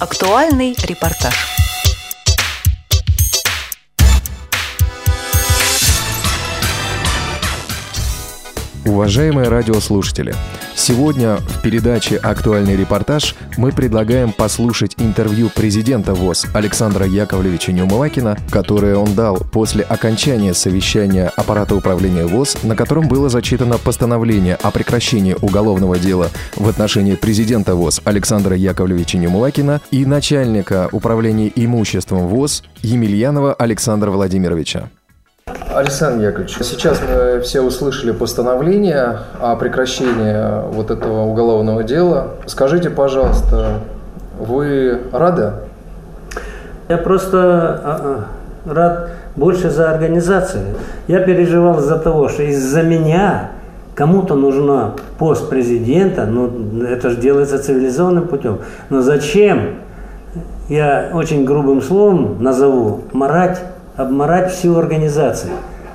Актуальный репортаж. Уважаемые радиослушатели, сегодня в передаче «Актуальный репортаж» мы предлагаем послушать интервью президента ВОЗ Александра Яковлевича Неумывакина, которое он дал после окончания совещания аппарата управления ВОЗ, на котором было зачитано постановление о прекращении уголовного дела в отношении президента ВОЗ Александра Яковлевича Неумывакина и начальника управления имуществом ВОЗ Емельянова Александра Владимировича. Александр Яковлевич, сейчас мы все услышали постановление о прекращении вот этого уголовного дела. Скажите, пожалуйста, вы рады? Я просто а, а, рад больше за организацию. Я переживал за того, что из-за меня кому-то нужна пост президента, ну это же делается цивилизованным путем. Но зачем, я очень грубым словом назову, марать обморать всю организацию.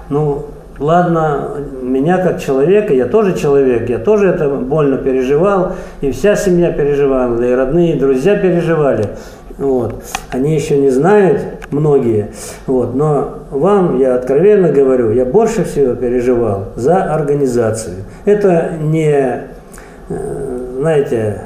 Ну, ладно, меня как человека, я тоже человек, я тоже это больно переживал, и вся семья переживала, и родные, и друзья переживали. Вот. Они еще не знают, многие. Вот. Но вам, я откровенно говорю, я больше всего переживал за организацию. Это не, э, знаете,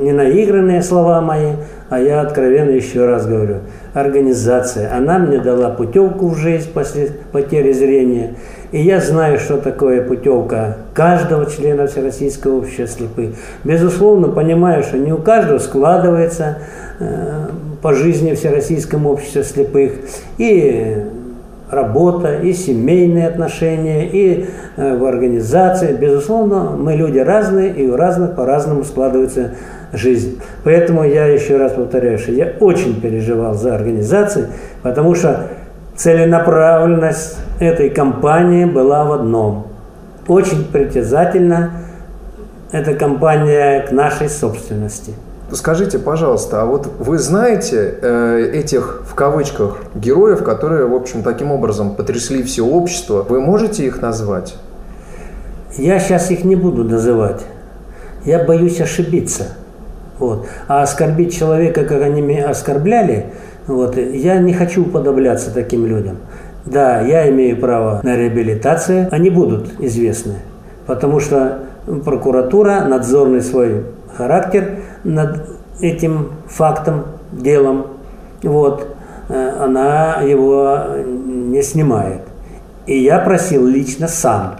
не наигранные слова мои, а я откровенно еще раз говорю – организация. Она мне дала путевку в жизнь после потери зрения. И я знаю, что такое путевка каждого члена Всероссийского общества слепых. Безусловно, понимаю, что не у каждого складывается э, по жизни Всероссийском обществе слепых. И работа, и семейные отношения, и э, в организации. Безусловно, мы люди разные, и у разных по-разному складывается жизнь. Поэтому я еще раз повторяю, что я очень переживал за организацию, потому что целенаправленность этой кампании была в одном. Очень притязательно эта кампания к нашей собственности. Скажите, пожалуйста, а вот вы знаете э, этих, в кавычках, героев, которые, в общем, таким образом потрясли все общество? Вы можете их назвать? Я сейчас их не буду называть. Я боюсь ошибиться. Вот. А оскорбить человека, как они меня оскорбляли, вот, я не хочу уподобляться таким людям. Да, я имею право на реабилитацию, они будут известны, потому что прокуратура, надзорный свой характер над этим фактом, делом, вот, э, она его не снимает. И я просил лично сам.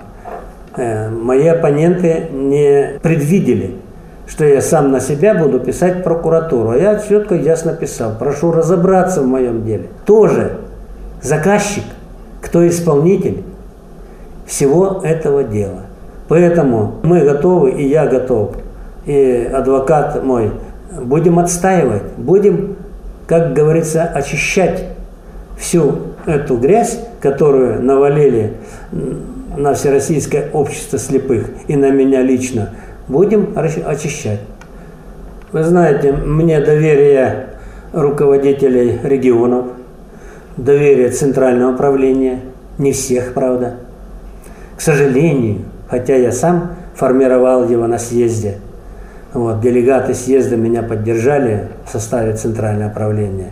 Э, мои оппоненты не предвидели что я сам на себя буду писать прокуратуру. А я четко ясно писал, прошу разобраться в моем деле. Тоже заказчик, кто исполнитель всего этого дела. Поэтому мы готовы, и я готов, и адвокат мой, будем отстаивать, будем, как говорится, очищать всю эту грязь, которую навалили на Всероссийское общество слепых и на меня лично – будем очищать. Вы знаете, мне доверие руководителей регионов, доверие центрального управления, не всех, правда. К сожалению, хотя я сам формировал его на съезде, вот, делегаты съезда меня поддержали в составе центрального управления.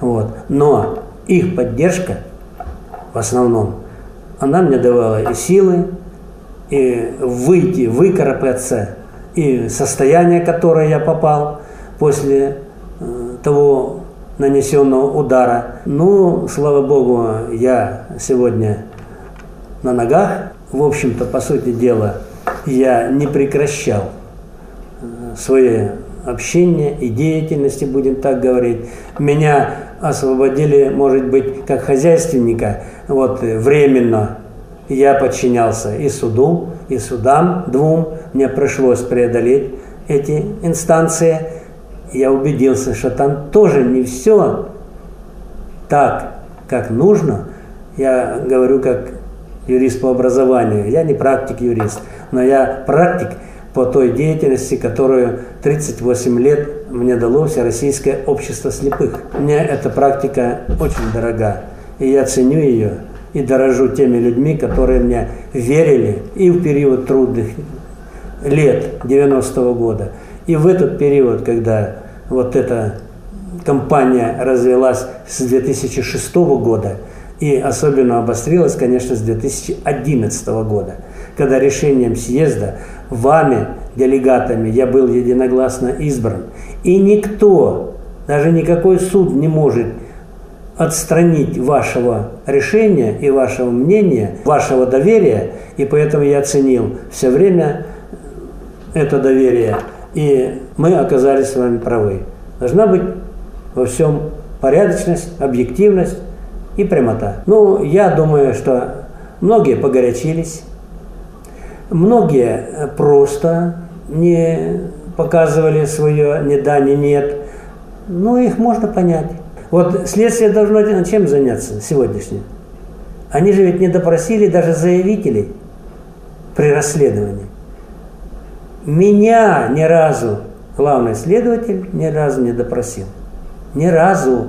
Вот. Но их поддержка, в основном, она мне давала и силы, и выйти, выкарабкаться, и состояние, которое я попал после э, того нанесенного удара. Ну, слава Богу, я сегодня на ногах. В общем-то, по сути дела, я не прекращал э, свои общения и деятельности, будем так говорить. Меня освободили, может быть, как хозяйственника, вот временно я подчинялся и суду, и судам двум. Мне пришлось преодолеть эти инстанции. Я убедился, что там тоже не все так, как нужно. Я говорю как юрист по образованию. Я не практик-юрист, но я практик по той деятельности, которую 38 лет мне дало Всероссийское общество слепых. Мне эта практика очень дорога, и я ценю ее и дорожу теми людьми, которые мне верили и в период трудных лет 90-го года, и в этот период, когда вот эта кампания развелась с 2006 года и особенно обострилась, конечно, с 2011 года, когда решением съезда вами, делегатами, я был единогласно избран. И никто, даже никакой суд не может отстранить вашего решения и вашего мнения, вашего доверия, и поэтому я оценил все время это доверие, и мы оказались с вами правы. Должна быть во всем порядочность, объективность и прямота. Ну, я думаю, что многие погорячились, многие просто не показывали свое ни да, ни нет. Ну, их можно понять. Вот следствие должно чем заняться сегодняшним? Они же ведь не допросили даже заявителей при расследовании. Меня ни разу главный следователь ни разу не допросил. Ни разу.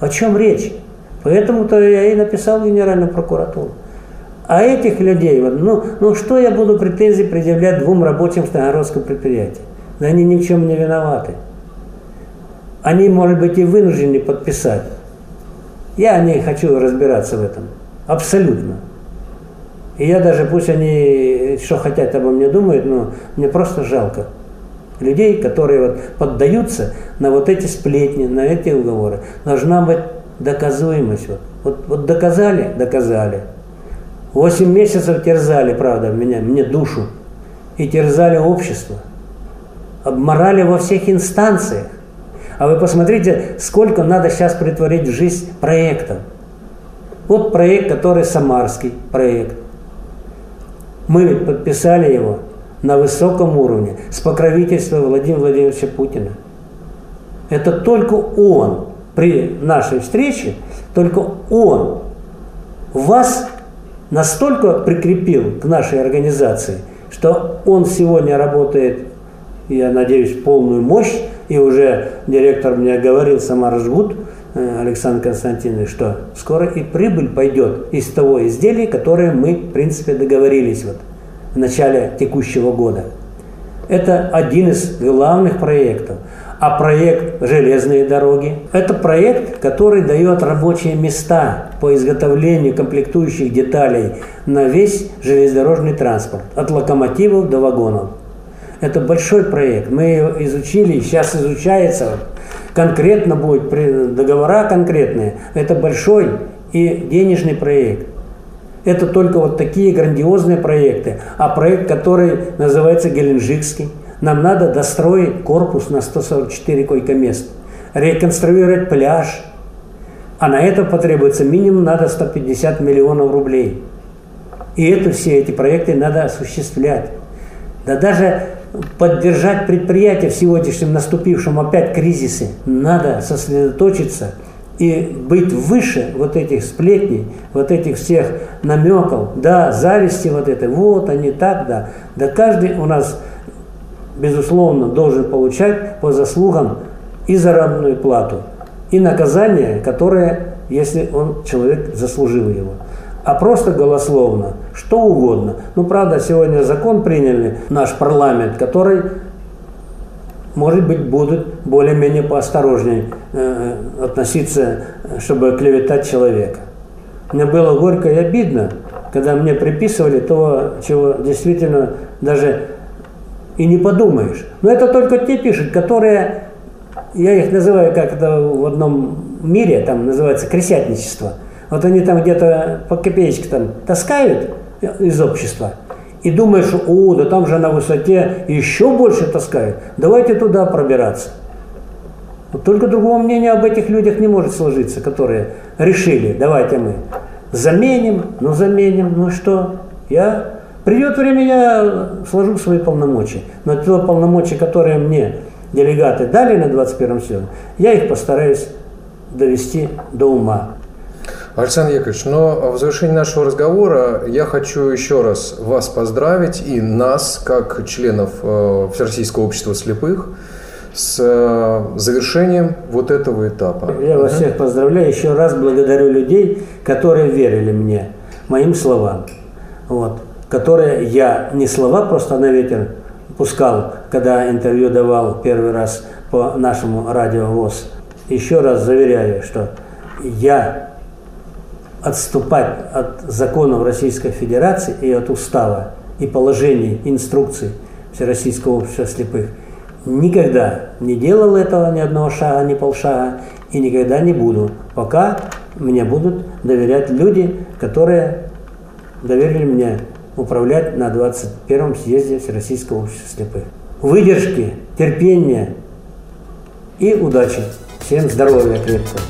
О чем речь? Поэтому-то я и написал в Генеральную прокуратуру. А этих людей, ну, ну что я буду претензии предъявлять двум рабочим Стагородского предприятия? Да они ни в чем не виноваты они, может быть, и вынуждены подписать. Я не хочу разбираться в этом. Абсолютно. И я даже, пусть они что хотят обо мне думают, но мне просто жалко людей, которые вот поддаются на вот эти сплетни, на эти уговоры. Должна быть доказуемость. Вот, вот, вот доказали, доказали. Восемь месяцев терзали, правда, меня, мне душу. И терзали общество. Обморали во всех инстанциях. А вы посмотрите, сколько надо сейчас притворить в жизнь проектов. Вот проект, который самарский проект. Мы подписали его на высоком уровне с покровительства Владимира Владимировича Путина. Это только он при нашей встрече, только он вас настолько прикрепил к нашей организации, что он сегодня работает, я надеюсь, в полную мощь, и уже директор мне говорил, сама жгут, э, Александр Константинович, что скоро и прибыль пойдет из того изделия, которое мы, в принципе, договорились вот в начале текущего года. Это один из главных проектов. А проект «Железные дороги» – это проект, который дает рабочие места по изготовлению комплектующих деталей на весь железнодорожный транспорт, от локомотивов до вагонов. Это большой проект. Мы изучили, сейчас изучается. Конкретно будет договора конкретные. Это большой и денежный проект. Это только вот такие грандиозные проекты. А проект, который называется Геленджикский, нам надо достроить корпус на 144 койко-мест, реконструировать пляж, а на это потребуется минимум надо 150 миллионов рублей. И это все эти проекты надо осуществлять. Да даже поддержать предприятие в сегодняшнем наступившем опять кризисе, надо сосредоточиться и быть выше вот этих сплетней, вот этих всех намеков, да, зависти вот этой, вот они так, да. Да каждый у нас, безусловно, должен получать по заслугам и заработную плату, и наказание, которое, если он, человек заслужил его. А просто голословно, что угодно. Ну, правда, сегодня закон приняли, наш парламент, который, может быть, будут более-менее поосторожнее э, относиться, чтобы клеветать человека. Мне было горько и обидно, когда мне приписывали то, чего действительно даже и не подумаешь. Но это только те пишут, которые, я их называю, как это в одном мире, там называется кресятничество – вот они там где-то по копеечке там таскают из общества, и думаешь, о, да там же на высоте еще больше таскают, давайте туда пробираться. Вот только другого мнения об этих людях не может сложиться, которые решили, давайте мы заменим, ну заменим, ну что, я... Придет время, я сложу свои полномочия. Но те полномочия, которые мне делегаты дали на 21-м съезде, я их постараюсь довести до ума. Александр Яковлевич, но в завершении нашего разговора я хочу еще раз вас поздравить и нас, как членов э, Всероссийского общества слепых, с э, завершением вот этого этапа. Я вас всех поздравляю. Еще раз благодарю людей, которые верили мне, моим словам. Вот. Которые я не слова просто на ветер пускал, когда интервью давал первый раз по нашему радио ВОЗ. Еще раз заверяю, что я отступать от законов Российской Федерации и от устава и положений, инструкций Всероссийского общества слепых никогда не делал этого ни одного шага, ни полшага и никогда не буду, пока мне будут доверять люди, которые доверили мне управлять на 21-м съезде Всероссийского общества слепых. Выдержки, терпения и удачи. Всем здоровья крепкого.